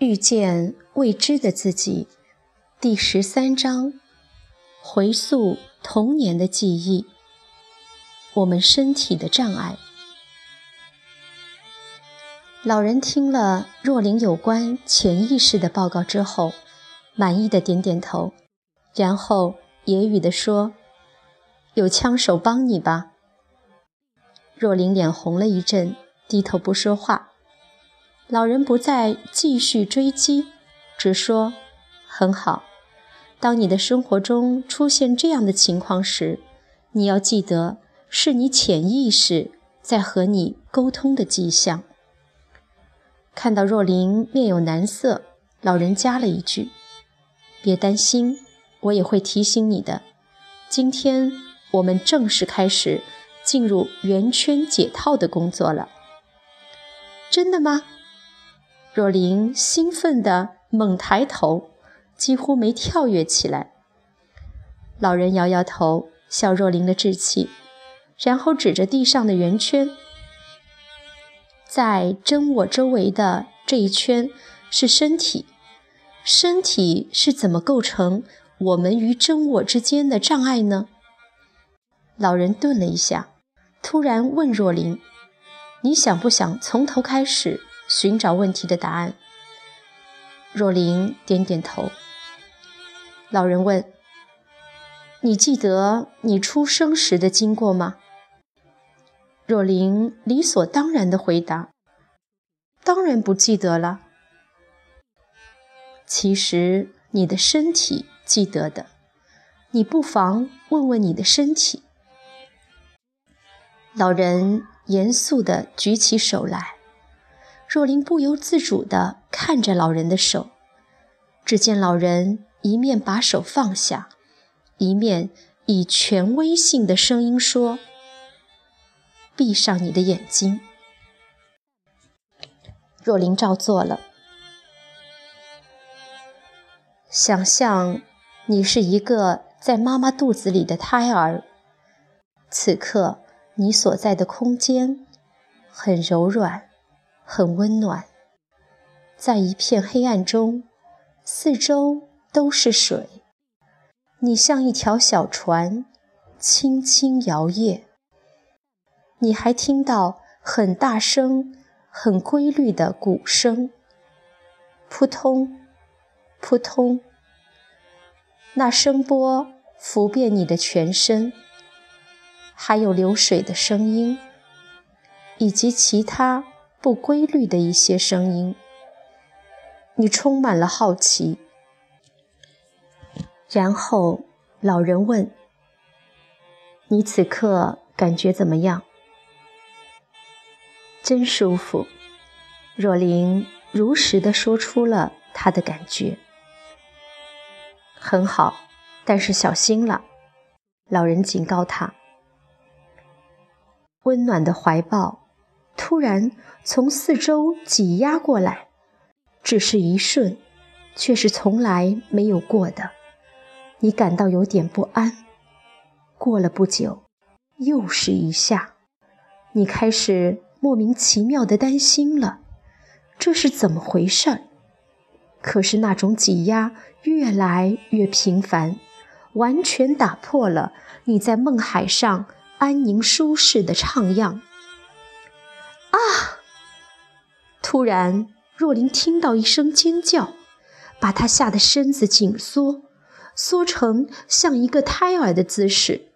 遇见未知的自己，第十三章：回溯童年的记忆。我们身体的障碍。老人听了若琳有关潜意识的报告之后，满意的点点头，然后揶揄地说：“有枪手帮你吧？”若琳脸红了一阵，低头不说话。老人不再继续追击，只说：“很好。当你的生活中出现这样的情况时，你要记得，是你潜意识在和你沟通的迹象。”看到若琳面有难色，老人加了一句：“别担心，我也会提醒你的。今天我们正式开始进入圆圈解套的工作了。”真的吗？若琳兴奋地猛抬头，几乎没跳跃起来。老人摇摇头，笑若琳的志气，然后指着地上的圆圈，在真我周围的这一圈是身体。身体是怎么构成我们与真我之间的障碍呢？老人顿了一下，突然问若琳：“你想不想从头开始？”寻找问题的答案。若琳点点头。老人问：“你记得你出生时的经过吗？”若琳理所当然地回答：“当然不记得了。”其实你的身体记得的，你不妨问问你的身体。老人严肃地举起手来。若琳不由自主地看着老人的手，只见老人一面把手放下，一面以权威性的声音说：“闭上你的眼睛。”若琳照做了。想象你是一个在妈妈肚子里的胎儿，此刻你所在的空间很柔软。很温暖，在一片黑暗中，四周都是水，你像一条小船，轻轻摇曳。你还听到很大声、很规律的鼓声，扑通，扑通。那声波拂遍你的全身，还有流水的声音，以及其他。不规律的一些声音，你充满了好奇。然后老人问：“你此刻感觉怎么样？”真舒服。若琳如实的说出了她的感觉。很好，但是小心了。老人警告他。温暖的怀抱。突然从四周挤压过来，只是一瞬，却是从来没有过的。你感到有点不安。过了不久，又是一下，你开始莫名其妙的担心了。这是怎么回事儿？可是那种挤压越来越频繁，完全打破了你在梦海上安宁舒适的徜徉。啊！突然，若琳听到一声尖叫，把她吓得身子紧缩，缩成像一个胎儿的姿势。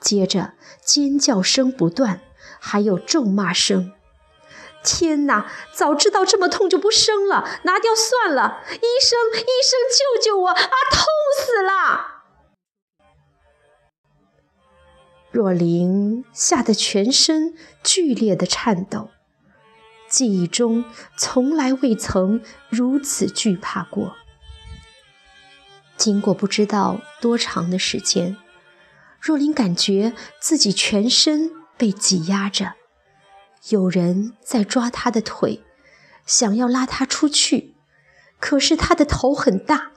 接着，尖叫声不断，还有咒骂声。天哪！早知道这么痛就不生了，拿掉算了。医生，医生，救救我！啊，痛死了！若琳吓得全身剧烈的颤抖，记忆中从来未曾如此惧怕过。经过不知道多长的时间，若琳感觉自己全身被挤压着，有人在抓她的腿，想要拉她出去，可是她的头很大，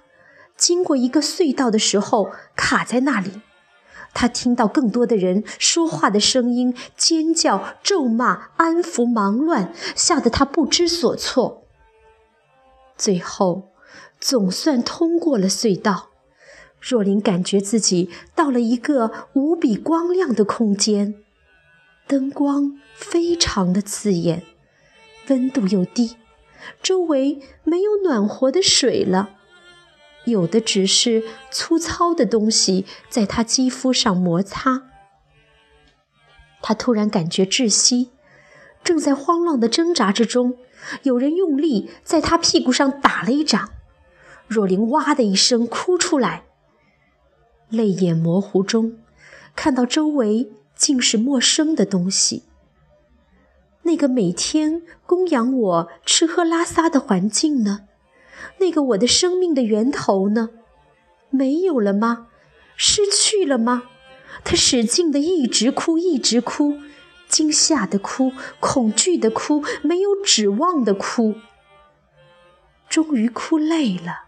经过一个隧道的时候卡在那里。他听到更多的人说话的声音，尖叫、咒骂、安抚、忙乱，吓得他不知所措。最后，总算通过了隧道。若琳感觉自己到了一个无比光亮的空间，灯光非常的刺眼，温度又低，周围没有暖和的水了，有的只是粗糙的东西在她肌肤上摩擦。她突然感觉窒息，正在慌乱的挣扎之中，有人用力在她屁股上打了一掌，若琳哇的一声哭出来。泪眼模糊中，看到周围竟是陌生的东西。那个每天供养我吃喝拉撒的环境呢？那个我的生命的源头呢？没有了吗？失去了吗？他使劲的一直哭，一直哭，惊吓的哭，恐惧的哭，没有指望的哭。终于哭累了，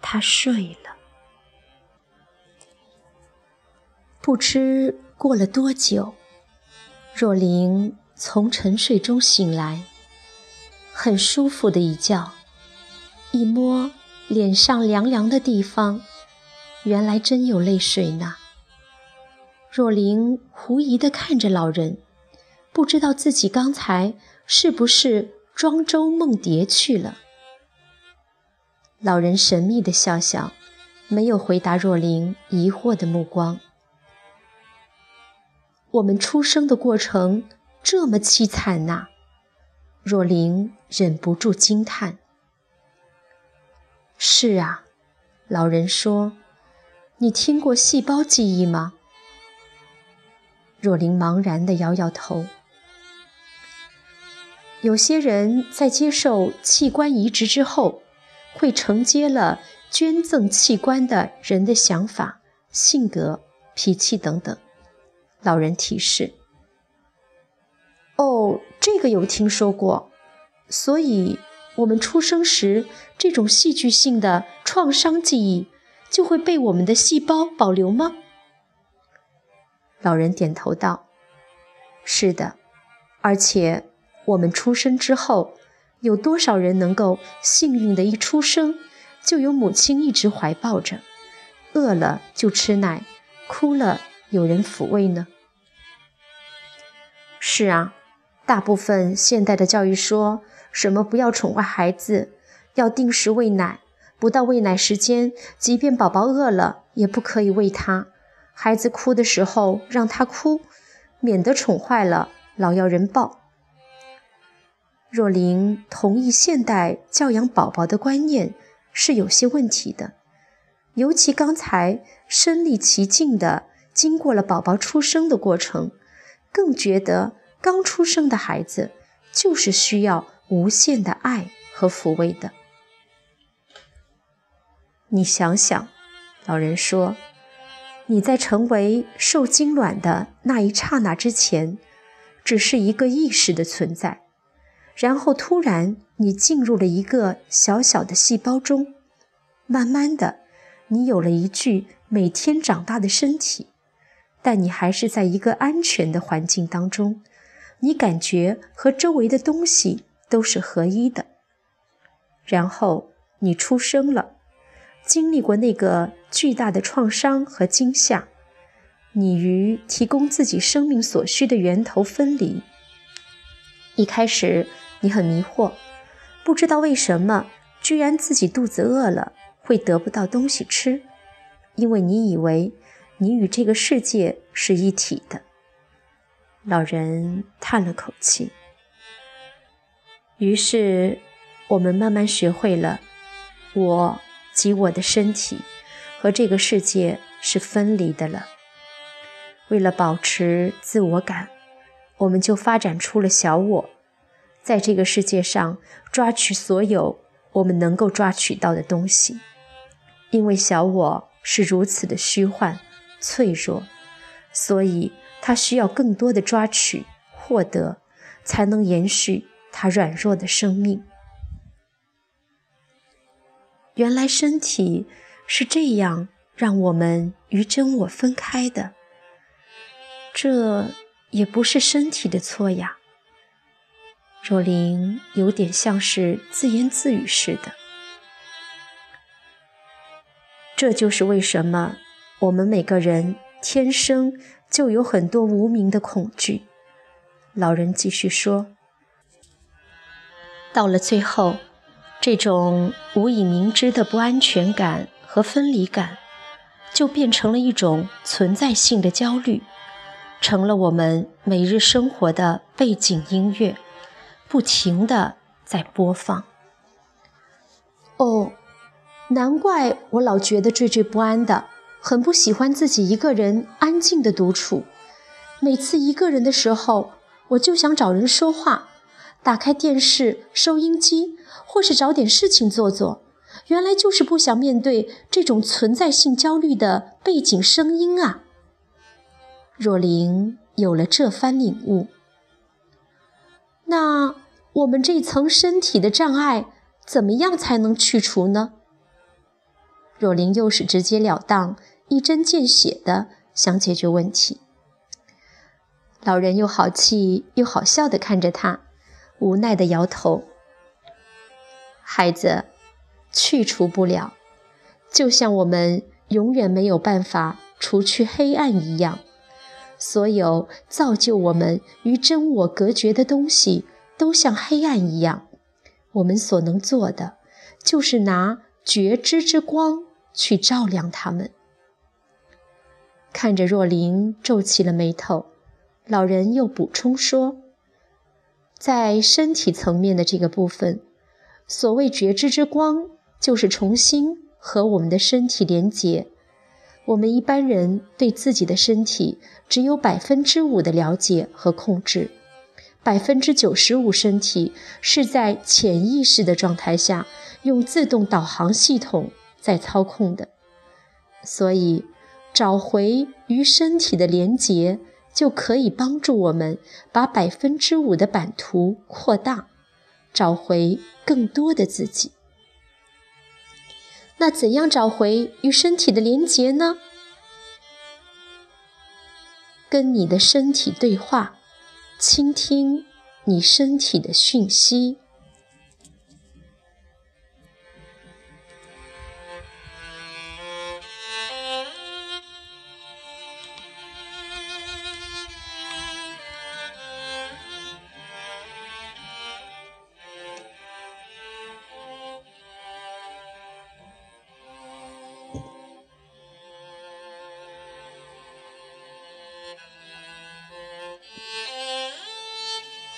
他睡了。不知过了多久，若琳从沉睡中醒来，很舒服的一觉。一摸脸上凉凉的地方，原来真有泪水呢。若琳狐疑地看着老人，不知道自己刚才是不是庄周梦蝶去了。老人神秘地笑笑，没有回答若琳疑惑的目光。我们出生的过程这么凄惨呐！若琳忍不住惊叹。是啊，老人说：“你听过细胞记忆吗？”若琳茫然地摇摇头。有些人在接受器官移植之后，会承接了捐赠器官的人的想法、性格、脾气等等。老人提示：“哦，这个有听说过。所以，我们出生时这种戏剧性的创伤记忆就会被我们的细胞保留吗？”老人点头道：“是的。而且，我们出生之后，有多少人能够幸运的一出生就有母亲一直怀抱着，饿了就吃奶，哭了有人抚慰呢？”是啊，大部分现代的教育说什么不要宠坏孩子，要定时喂奶，不到喂奶时间，即便宝宝饿了，也不可以喂他。孩子哭的时候让他哭，免得宠坏了，老要人抱。若琳同意，现代教养宝宝的观念是有些问题的，尤其刚才身历其境的经过了宝宝出生的过程。更觉得刚出生的孩子就是需要无限的爱和抚慰的。你想想，老人说，你在成为受精卵的那一刹那之前，只是一个意识的存在，然后突然你进入了一个小小的细胞中，慢慢的，你有了一具每天长大的身体。但你还是在一个安全的环境当中，你感觉和周围的东西都是合一的。然后你出生了，经历过那个巨大的创伤和惊吓，你与提供自己生命所需的源头分离。一开始你很迷惑，不知道为什么居然自己肚子饿了会得不到东西吃，因为你以为。你与这个世界是一体的。老人叹了口气。于是，我们慢慢学会了，我及我的身体和这个世界是分离的了。为了保持自我感，我们就发展出了小我，在这个世界上抓取所有我们能够抓取到的东西。因为小我是如此的虚幻。脆弱，所以他需要更多的抓取、获得，才能延续他软弱的生命。原来身体是这样让我们与真我分开的，这也不是身体的错呀。若琳有点像是自言自语似的。这就是为什么我们每个人天生就有很多无名的恐惧。老人继续说：“到了最后，这种无以明知的不安全感和分离感，就变成了一种存在性的焦虑，成了我们每日生活的背景音乐，不停的在播放。”哦。难怪我老觉得惴惴不安的，很不喜欢自己一个人安静的独处。每次一个人的时候，我就想找人说话，打开电视、收音机，或是找点事情做做。原来就是不想面对这种存在性焦虑的背景声音啊！若琳有了这番领悟，那我们这层身体的障碍，怎么样才能去除呢？若琳又是直截了当、一针见血的想解决问题，老人又好气又好笑的看着他，无奈的摇头。孩子，去除不了，就像我们永远没有办法除去黑暗一样。所有造就我们与真我隔绝的东西，都像黑暗一样。我们所能做的，就是拿觉知之光。去照亮他们。看着若琳皱起了眉头，老人又补充说：“在身体层面的这个部分，所谓觉知之光，就是重新和我们的身体连结。我们一般人对自己的身体只有百分之五的了解和控制，百分之九十五身体是在潜意识的状态下，用自动导航系统。”在操控的，所以找回与身体的连结，就可以帮助我们把百分之五的版图扩大，找回更多的自己。那怎样找回与身体的连结呢？跟你的身体对话，倾听你身体的讯息。